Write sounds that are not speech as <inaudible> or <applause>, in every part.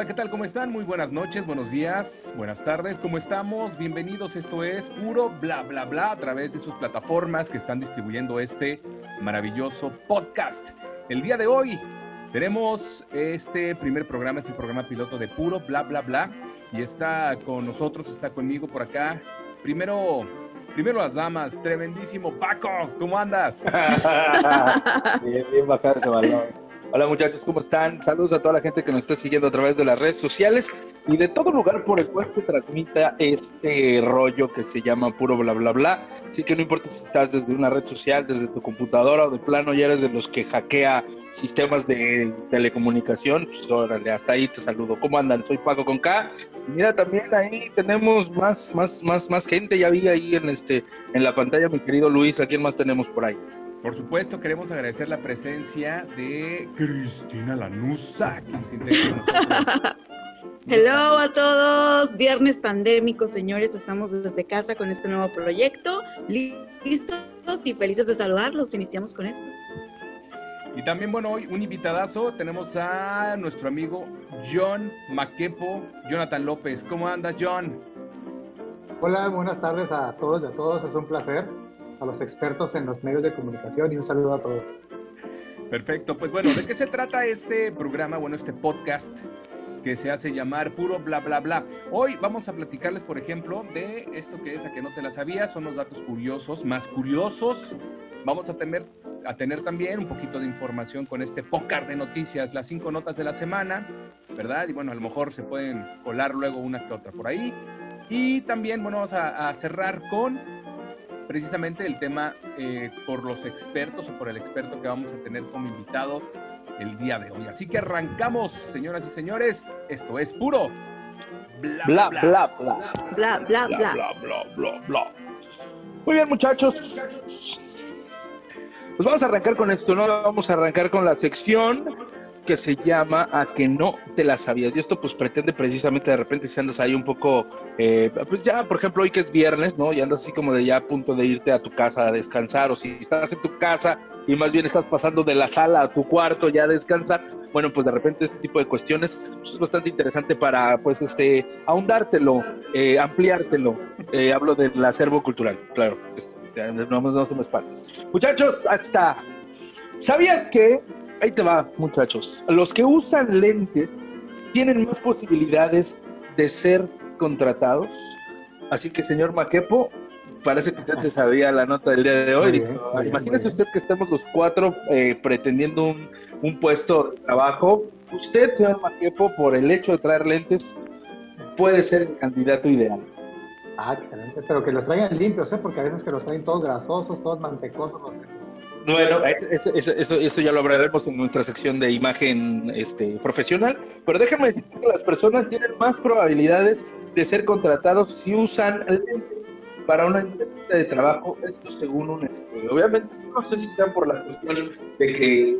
Hola, ¿qué tal? ¿Cómo están? Muy buenas noches, buenos días, buenas tardes, ¿cómo estamos? Bienvenidos, esto es puro bla bla bla a través de sus plataformas que están distribuyendo este maravilloso podcast. El día de hoy tenemos este primer programa, es el programa piloto de puro bla bla bla y está con nosotros, está conmigo por acá. Primero, primero las damas, tremendísimo Paco, ¿cómo andas? <laughs> bien, bien bajado ese balón. Hola muchachos, ¿cómo están? Saludos a toda la gente que nos está siguiendo a través de las redes sociales y de todo lugar por el cual se transmita este rollo que se llama puro bla bla bla. Así que no importa si estás desde una red social, desde tu computadora o de plano ya eres de los que hackea sistemas de telecomunicación, pues órale, hasta ahí te saludo. ¿Cómo andan? Soy Paco con K. mira, también ahí tenemos más, más, más, más gente, ya vi ahí en este, en la pantalla, mi querido Luis, ¿a quién más tenemos por ahí? Por supuesto, queremos agradecer la presencia de Cristina Lanusa, quien se integra Hello a todos, viernes pandémico, señores, estamos desde casa con este nuevo proyecto, listos y felices de saludarlos. Iniciamos con esto. Y también, bueno, hoy un invitadazo, tenemos a nuestro amigo John Maquepo, Jonathan López. ¿Cómo andas, John? Hola, buenas tardes a todos y a todos, es un placer a los expertos en los medios de comunicación y un saludo a todos. Perfecto, pues bueno, ¿de qué se trata este programa, bueno, este podcast que se hace llamar puro bla bla bla? Hoy vamos a platicarles, por ejemplo, de esto que es a que no te la sabías, son los datos curiosos, más curiosos. Vamos a tener, a tener también un poquito de información con este pócar de noticias, las cinco notas de la semana, ¿verdad? Y bueno, a lo mejor se pueden colar luego una que otra por ahí. Y también, bueno, vamos a cerrar con precisamente el tema eh, por los expertos o por el experto que vamos a tener como invitado el día de hoy. Así que arrancamos, señoras y señores. Esto es puro. Bla, bla, bla, bla. Bla, bla, bla. Bla, bla, bla, bla. bla. Muy bien, muchachos. Pues vamos a arrancar con esto, ¿no? Vamos a arrancar con la sección que se llama A que no te la sabías. Y esto pues pretende precisamente de repente si andas ahí un poco, eh, pues ya por ejemplo hoy que es viernes, ¿no? Y andas así como de ya a punto de irte a tu casa a descansar o si estás en tu casa y más bien estás pasando de la sala a tu cuarto ya a descansar, bueno, pues de repente este tipo de cuestiones pues, es bastante interesante para, pues, este, ahondártelo, eh, ampliártelo. Eh, hablo del acervo cultural, claro. Este, no, no se me Muchachos, hasta... ¿Sabías que ahí te va, muchachos. Los que usan lentes tienen más posibilidades de ser contratados. Así que, señor Maquepo, parece que usted se sabía la nota del día de hoy. imagínese usted que estamos los cuatro eh, pretendiendo un, un, puesto de trabajo. Usted, señor Maquepo, por el hecho de traer lentes, puede ser el candidato ideal. Ah, excelente. Pero que los traigan limpios, ¿eh? Porque a veces que los traen todos grasosos, todos mantecosos, los bueno, eso, eso, eso, ya lo hablaremos en nuestra sección de imagen este, profesional, pero déjame decir que las personas tienen más probabilidades de ser contratados si usan lentes para una entrevista de trabajo, esto según un estudio. Obviamente, no sé si sean por la cuestión de que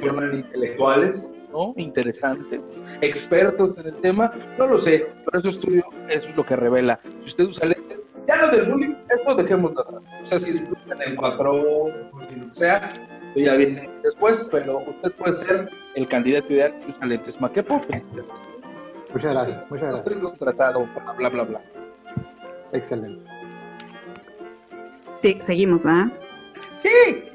forman intelectuales, ¿no? Interesantes, expertos en el tema, no lo sé, pero ese estudio eso es lo que revela. Si usted usa lentes, ya lo del bullying, esto dejemos de atrás. O sea, si disfrutan el 4 o si sea, ya viene después, pero usted puede ser el candidato ideal si usa lentes Maquepo. Muchas gracias, muchas gracias. tratado, bla, bla, bla. Excelente. Sí, seguimos, ¿verdad? Sí. <laughs>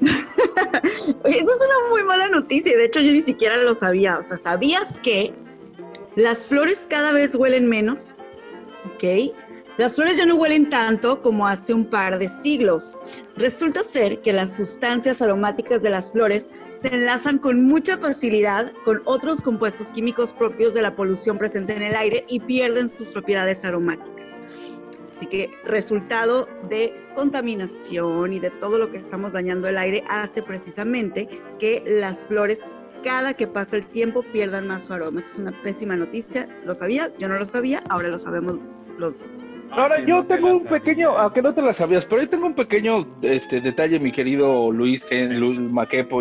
Oye, eso es una muy mala noticia. De hecho, yo ni siquiera lo sabía. O sea, ¿sabías que las flores cada vez huelen menos? ¿Ok? Las flores ya no huelen tanto como hace un par de siglos. Resulta ser que las sustancias aromáticas de las flores se enlazan con mucha facilidad con otros compuestos químicos propios de la polución presente en el aire y pierden sus propiedades aromáticas. Así que resultado de contaminación y de todo lo que estamos dañando el aire hace precisamente que las flores cada que pasa el tiempo pierdan más su aroma. Es una pésima noticia. ¿Lo sabías? Yo no lo sabía, ahora lo sabemos los dos. Ahora, yo tengo un pequeño, aunque no te la sabías, pero yo tengo un pequeño este, detalle, mi querido Luis, Luis Maquepo.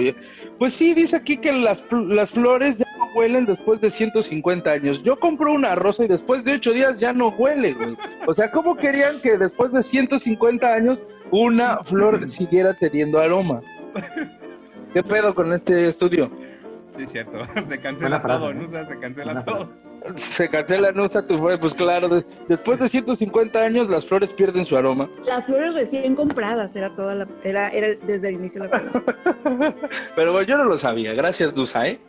Pues sí, dice aquí que las, las flores ya no huelen después de 150 años. Yo compro una rosa y después de 8 días ya no huele, güey. O sea, ¿cómo querían que después de 150 años una flor siguiera teniendo aroma? ¿Qué pedo con este estudio? Sí, es cierto. <laughs> Se cancela todo, ¿no? O sea, se cancela todo. Se cancela Nusa, tu fue, pues claro, de- después de 150 años las flores pierden su aroma. Las flores recién compradas, era toda la, era, era desde el inicio de la <laughs> programa. Pero bueno, yo no lo sabía. Gracias, Nusa, ¿eh?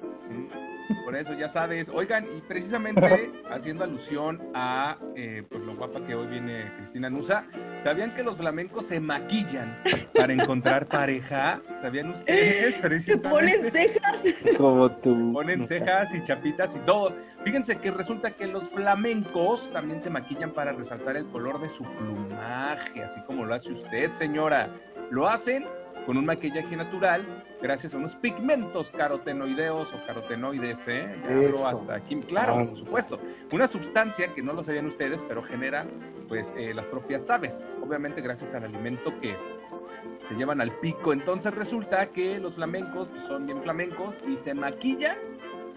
Por eso ya sabes, oigan, y precisamente haciendo alusión a eh, pues lo guapa que hoy viene Cristina Nusa, ¿sabían que los flamencos se maquillan para encontrar pareja? ¿Sabían ustedes? <laughs> Se Precisamente. ponen cejas. Como tú. Ponen cejas y chapitas y todo. Fíjense que resulta que los flamencos también se maquillan para resaltar el color de su plumaje, así como lo hace usted, señora. Lo hacen con un maquillaje natural gracias a unos pigmentos carotenoideos o carotenoides, ¿eh? Ya hablo hasta aquí. Claro, Ah. por supuesto. Una sustancia que no lo sabían ustedes, pero genera pues eh, las propias aves. Obviamente gracias al alimento que se llevan al pico. Entonces resulta que los flamencos pues, son bien flamencos y se maquillan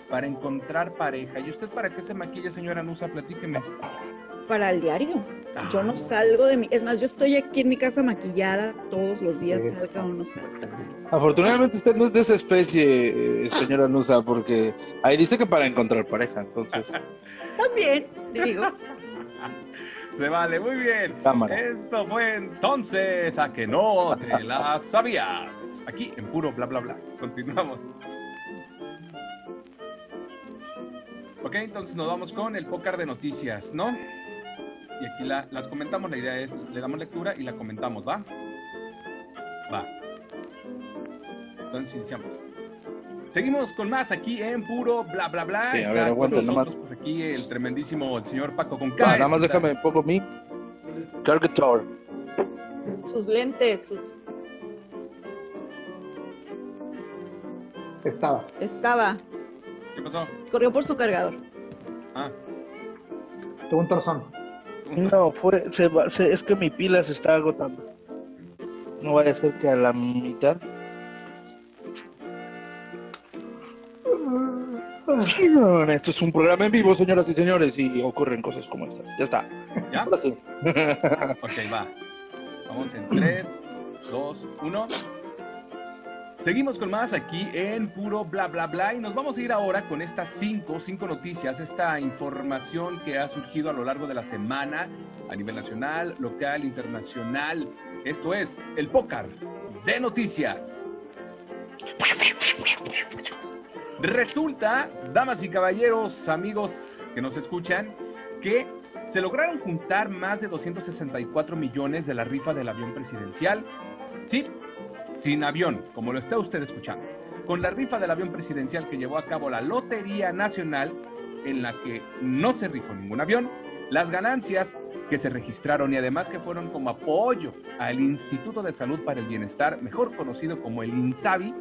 para encontrar pareja. ¿Y usted para qué se maquilla, señora Nusa? Platíqueme. Para el diario. Yo Ah. no salgo de mi. Es más, yo estoy aquí en mi casa maquillada todos los días, Eso. salga o no salga. Afortunadamente usted no es de esa especie, eh, señora Nusa, porque ahí dice que para encontrar pareja, entonces, <laughs> También, digo. <laughs> Se vale, muy bien. cámara. Esto fue entonces a que no te la sabías. Aquí en puro bla bla bla. Continuamos. Ok, entonces nos vamos con el pócar de noticias, ¿no? Y aquí la- las comentamos. La idea es, le damos lectura y la comentamos, ¿va? Va. Entonces iniciamos. Seguimos con más aquí en puro bla bla bla. Sí, a Está ver, con aguanta nosotros por aquí el tremendísimo el señor Paco con Ah, nada más déjame pongo mi cargator. Sus lentes, sus. Estaba. Estaba. ¿Qué pasó? Corrió por su cargador. Ah, Tuvo un torzón. No, fue, se va- se- es que mi pila se está agotando. No vaya a ser que a la mitad. <laughs> Esto es un programa en vivo, señoras y señores, y ocurren cosas como estas. Ya está. ¿Ya? Ahora sí. Ok, va. Vamos en 3, 2, 1. Seguimos con más aquí en puro bla bla bla y nos vamos a ir ahora con estas cinco, cinco noticias, esta información que ha surgido a lo largo de la semana a nivel nacional, local, internacional. Esto es el pócar de noticias. Resulta, damas y caballeros, amigos que nos escuchan, que se lograron juntar más de 264 millones de la rifa del avión presidencial. Sí, sin avión, como lo está usted escuchando. Con la rifa del avión presidencial que llevó a cabo la Lotería Nacional, en la que no se rifó ningún avión, las ganancias que se registraron y además que fueron como apoyo al Instituto de Salud para el Bienestar, mejor conocido como el INSABI,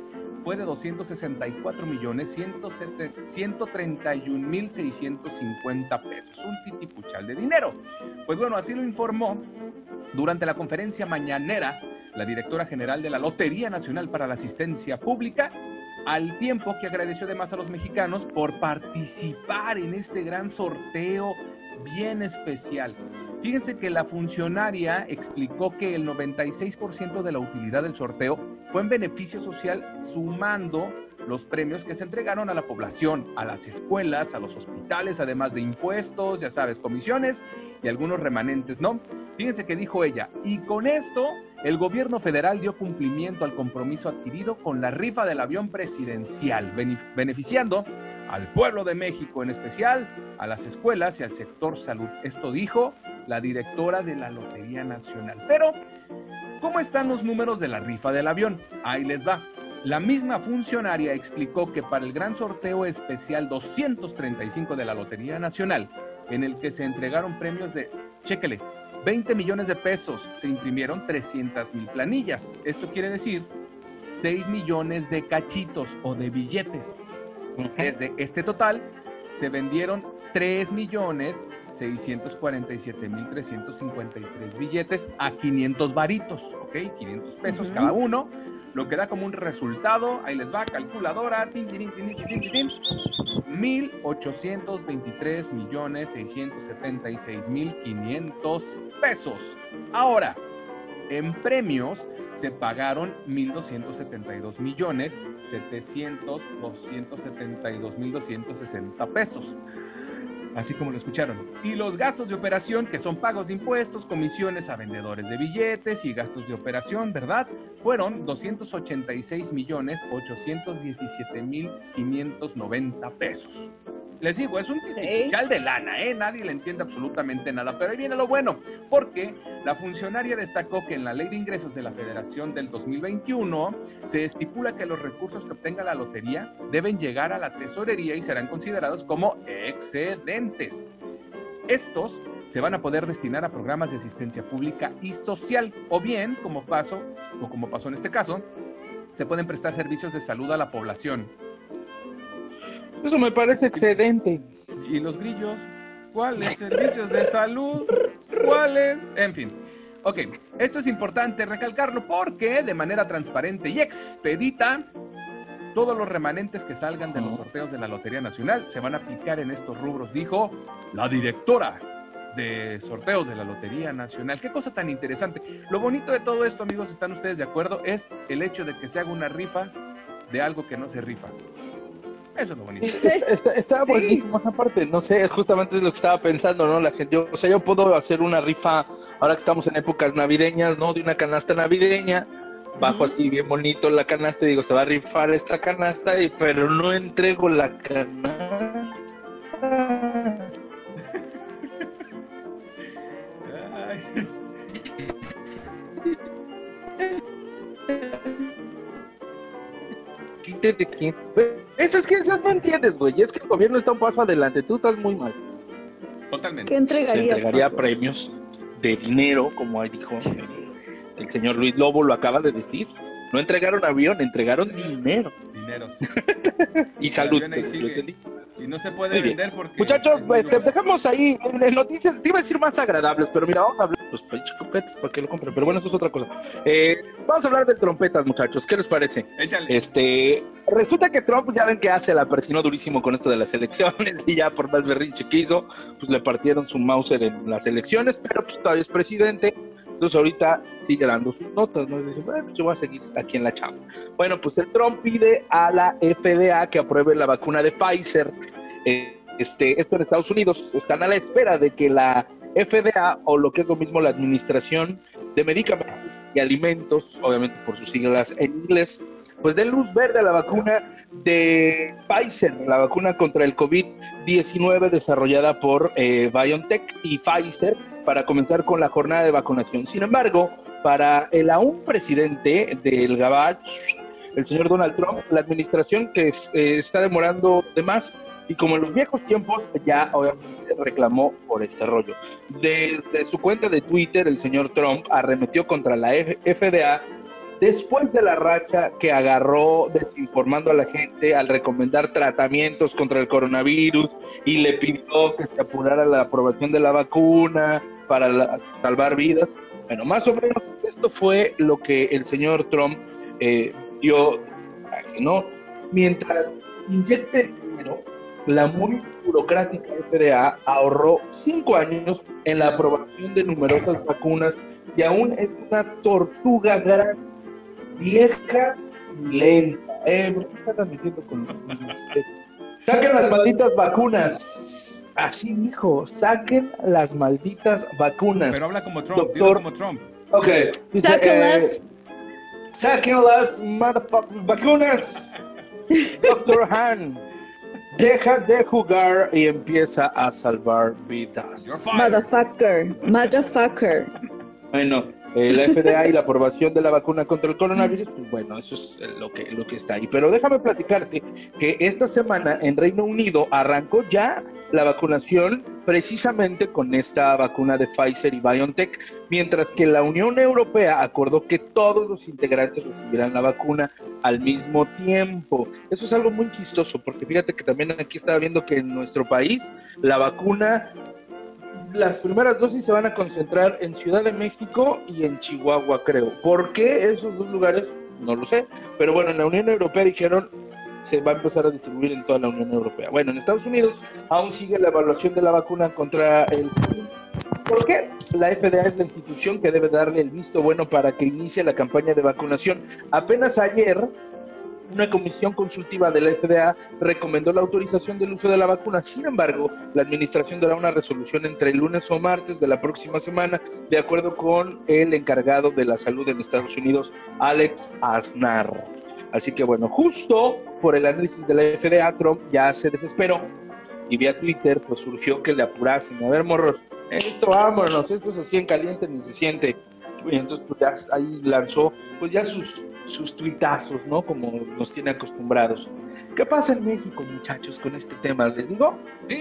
fue de 264 millones 131 mil 650 pesos, un titipuchal de dinero. Pues bueno, así lo informó durante la conferencia mañanera la directora general de la Lotería Nacional para la Asistencia Pública, al tiempo que agradeció además a los mexicanos por participar en este gran sorteo bien especial. Fíjense que la funcionaria explicó que el 96% de la utilidad del sorteo fue en beneficio social sumando los premios que se entregaron a la población, a las escuelas, a los hospitales, además de impuestos, ya sabes, comisiones y algunos remanentes, ¿no? Fíjense que dijo ella, y con esto el gobierno federal dio cumplimiento al compromiso adquirido con la rifa del avión presidencial, benef- beneficiando al pueblo de México en especial, a las escuelas y al sector salud. Esto dijo la directora de la Lotería Nacional. Pero, ¿cómo están los números de la rifa del avión? Ahí les va. La misma funcionaria explicó que para el gran sorteo especial 235 de la Lotería Nacional, en el que se entregaron premios de, chéquele, 20 millones de pesos, se imprimieron 300 mil planillas. Esto quiere decir 6 millones de cachitos o de billetes. Desde este total se vendieron 3 millones 647 mil 353 billetes a 500 varitos, ¿ok? 500 pesos cada uno, lo que da como un resultado, ahí les va, calculadora, tin, tin, tin, tin, tin, tin, tin, 1.823 millones 676 mil 500 pesos. Ahora, en premios se pagaron 1.272 millones 700 272 mil 260 pesos. Así como lo escucharon. Y los gastos de operación, que son pagos de impuestos, comisiones a vendedores de billetes y gastos de operación, ¿verdad? Fueron 286 millones 817 mil 590 pesos. Les digo, es un titipuchal de lana, ¿eh? Nadie le entiende absolutamente nada. Pero ahí viene lo bueno, porque la funcionaria destacó que en la Ley de Ingresos de la Federación del 2021 se estipula que los recursos que obtenga la lotería deben llegar a la tesorería y serán considerados como excedentes. Estos se van a poder destinar a programas de asistencia pública y social, o bien, como paso, o como pasó en este caso, se pueden prestar servicios de salud a la población eso me parece excedente. ¿Y los grillos? ¿Cuáles servicios de salud? ¿Cuáles? En fin. Ok, esto es importante recalcarlo porque de manera transparente y expedita, todos los remanentes que salgan de los sorteos de la Lotería Nacional se van a aplicar en estos rubros, dijo la directora de sorteos de la Lotería Nacional. Qué cosa tan interesante. Lo bonito de todo esto, amigos, ¿están ustedes de acuerdo? Es el hecho de que se haga una rifa de algo que no se rifa. Eso es lo bonito. <laughs> Está, buenísimo esa parte, no sé, justamente es lo que estaba pensando, ¿no? La gente, yo, o sea, yo puedo hacer una rifa, ahora que estamos en épocas navideñas, ¿no? De una canasta navideña, bajo así bien bonito la canasta y digo, se va a rifar esta canasta, y, pero no entrego la canasta. <laughs> de quién. Eso es que eso no entiendes, güey. Es que el gobierno está un paso adelante. Tú estás muy mal. Totalmente. ¿Qué entregarías? Se entregaría premios de dinero, como dijo el señor Luis Lobo, lo acaba de decir. No entregaron avión, entregaron dinero. Dineros. <laughs> y salud. Y no se puede vender porque. Muchachos, pues, te dejamos ahí en, noticias. Te iba a decir más agradables, pero mira, vamos a hablar. Pues trompetas para que lo compren. Pero bueno, eso es otra cosa. Eh, vamos a hablar de trompetas, muchachos. ¿Qué les parece? Échale. Este, resulta que Trump, ya ven que hace la persinó durísimo con esto de las elecciones. <laughs> Y ya por más berrinche que hizo, pues le partieron su Mauser en las elecciones. Pero pues todavía es presidente. Entonces ahorita sigue dando sus notas, ¿no? Es decir, bueno, yo voy a seguir aquí en la chamba. Bueno, pues el Trump pide a la FDA que apruebe la vacuna de Pfizer. Eh, este, esto en Estados Unidos están a la espera de que la FDA, o lo que es lo mismo la Administración de Medicamentos y Alimentos, obviamente por sus siglas en inglés, pues dé luz verde a la vacuna de Pfizer, la vacuna contra el COVID-19 desarrollada por eh, BioNTech y Pfizer para comenzar con la jornada de vacunación. Sin embargo, para el aún presidente del Gabach, el señor Donald Trump, la administración que eh, está demorando de más y como en los viejos tiempos ya obviamente reclamó por este rollo. Desde su cuenta de Twitter, el señor Trump arremetió contra la FDA después de la racha que agarró desinformando a la gente al recomendar tratamientos contra el coronavirus y le pidió que se apurara la aprobación de la vacuna para salvar vidas. Bueno, más o menos esto fue lo que el señor Trump eh, dio, ¿no? Mientras inyecte dinero, la muy burocrática FDA ahorró cinco años en la aprobación de numerosas vacunas y aún es una tortuga grande, vieja y lenta. Eh, ¿Por qué están metiendo con Saquen las malditas vacunas. Así dijo, saquen las malditas vacunas. Pero habla como Trump, Doctor... como Trump. Ok. Dice, Sáquenlas. Eh, saquen las vacunas. <laughs> Doctor Han, deja de jugar y empieza a salvar vidas. Motherfucker, motherfucker. Bueno, eh, la FDA y la aprobación de la vacuna contra el coronavirus, pues bueno, eso es lo que, lo que está ahí. Pero déjame platicarte que esta semana en Reino Unido arrancó ya la vacunación precisamente con esta vacuna de Pfizer y BioNTech, mientras que la Unión Europea acordó que todos los integrantes recibirán la vacuna al mismo tiempo. Eso es algo muy chistoso, porque fíjate que también aquí estaba viendo que en nuestro país la vacuna, las primeras dosis se van a concentrar en Ciudad de México y en Chihuahua, creo. ¿Por qué esos dos lugares? No lo sé, pero bueno, en la Unión Europea dijeron se va a empezar a distribuir en toda la Unión Europea. Bueno, en Estados Unidos aún sigue la evaluación de la vacuna contra el ¿Por qué? La FDA es la institución que debe darle el visto bueno para que inicie la campaña de vacunación. Apenas ayer una comisión consultiva de la FDA recomendó la autorización del uso de la vacuna. Sin embargo, la administración dará una resolución entre el lunes o martes de la próxima semana, de acuerdo con el encargado de la salud en Estados Unidos, Alex Aznar. Así que bueno, justo por el análisis de la FDA, Trump ya se desesperó y vía Twitter pues surgió que le apurasen. A ver, morros, esto vámonos, esto es así en caliente ni se siente. Y entonces pues ya ahí lanzó pues ya sus, sus tuitazos, ¿no? Como nos tiene acostumbrados. ¿Qué pasa en México, muchachos, con este tema? ¿Les digo?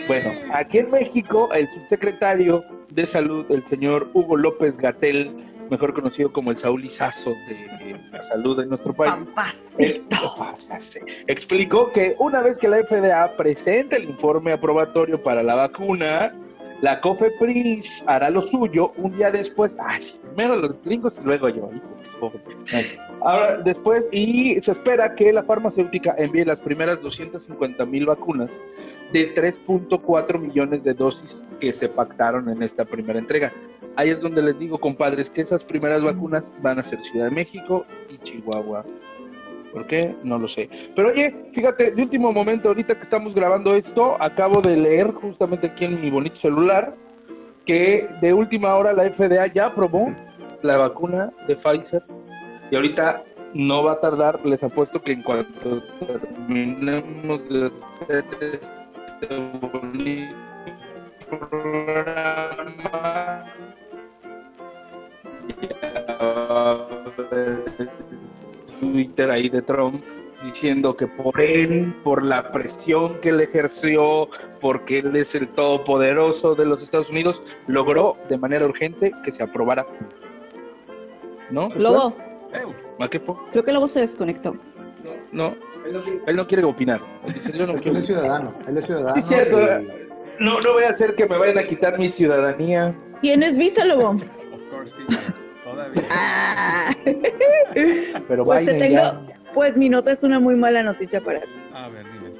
Bueno, aquí en México, el subsecretario de Salud, el señor Hugo López Gatel, mejor conocido como el Saúl Izazo de la salud de nuestro país, eh, explicó que una vez que la FDA presente el informe aprobatorio para la vacuna, la COFEPRIS hará lo suyo un día después. Ay, primero los gringos y luego yo. Ahora, después, y se espera que la farmacéutica envíe las primeras 250 mil vacunas de 3.4 millones de dosis que se pactaron en esta primera entrega. Ahí es donde les digo, compadres, que esas primeras vacunas van a ser Ciudad de México y Chihuahua. ¿Por qué? No lo sé. Pero oye, fíjate, de último momento, ahorita que estamos grabando esto, acabo de leer justamente aquí en mi bonito celular que de última hora la FDA ya aprobó la vacuna de Pfizer y ahorita no va a tardar, les apuesto que en cuanto terminemos de hacer este bonito programa, Twitter ahí de Trump diciendo que por él, por la presión que él ejerció, porque él es el todopoderoso de los Estados Unidos, logró de manera urgente que se aprobara. ¿No? Lobo. Creo que Lobo se desconectó. No, él no quiere opinar. Él, es ciudadano, él es ciudadano. No, no voy a hacer que me vayan a quitar mi ciudadanía. ¿Tienes visa, Lobo? Todavía. Ah. Pero pues te tengo, pues mi nota es una muy mala noticia para ti. A ver, dime.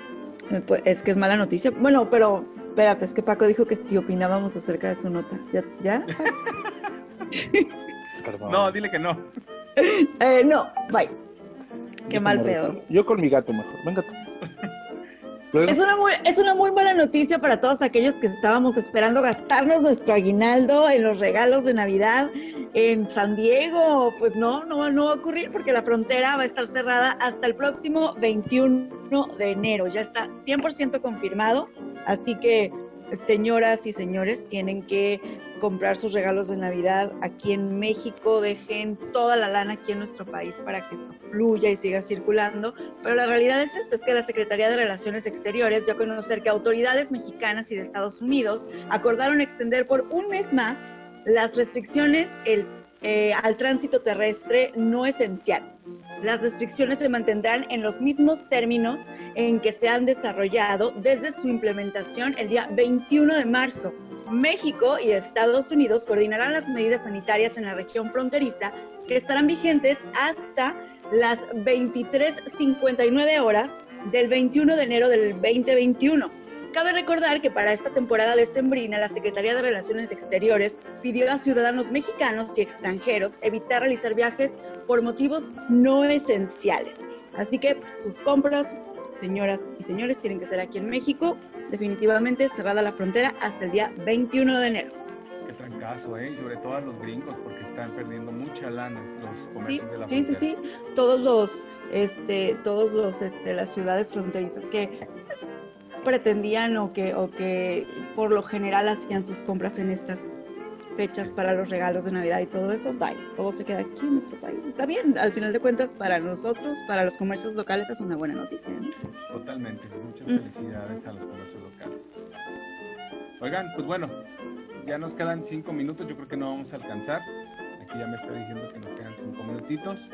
Eh, pues, es que es mala noticia. Bueno, pero espérate, es que Paco dijo que si opinábamos acerca de su nota. ¿Ya? ¿Ya? <laughs> No, dile que no. <laughs> Eh, no, bye. Qué mal pedo. Yo con mi gato mejor. Venga tú. Es una, muy, es una muy mala noticia para todos aquellos que estábamos esperando gastarnos nuestro aguinaldo en los regalos de Navidad en San Diego. Pues no, no, no va a ocurrir porque la frontera va a estar cerrada hasta el próximo 21 de enero. Ya está 100% confirmado. Así que señoras y señores tienen que comprar sus regalos de Navidad aquí en México, dejen toda la lana aquí en nuestro país para que esto fluya y siga circulando. Pero la realidad es esta, es que la Secretaría de Relaciones Exteriores dio a conocer que autoridades mexicanas y de Estados Unidos acordaron extender por un mes más las restricciones eh, al tránsito terrestre no esencial. Las restricciones se mantendrán en los mismos términos en que se han desarrollado desde su implementación el día 21 de marzo. México y Estados Unidos coordinarán las medidas sanitarias en la región fronteriza que estarán vigentes hasta las 23.59 horas del 21 de enero del 2021. Cabe recordar que para esta temporada de Sembrina, la Secretaría de Relaciones Exteriores pidió a ciudadanos mexicanos y extranjeros evitar realizar viajes por motivos no esenciales. Así que sus compras, señoras y señores, tienen que ser aquí en México. Definitivamente cerrada la frontera hasta el día 21 de enero. Qué trancazo, ¿eh? Y sobre todo a los gringos, porque están perdiendo mucha lana los comercios de la frontera. Sí, sí, sí. Todos los, este, todos los, este, las ciudades fronterizas que pretendían o que, o que por lo general hacían sus compras en estas fechas para los regalos de Navidad y todo eso, bye, todo se queda aquí en nuestro país. Está bien, al final de cuentas, para nosotros, para los comercios locales, es una buena noticia. Totalmente, muchas felicidades a los comercios locales. Oigan, pues bueno, ya nos quedan cinco minutos, yo creo que no vamos a alcanzar. Aquí ya me está diciendo que nos quedan cinco minutitos.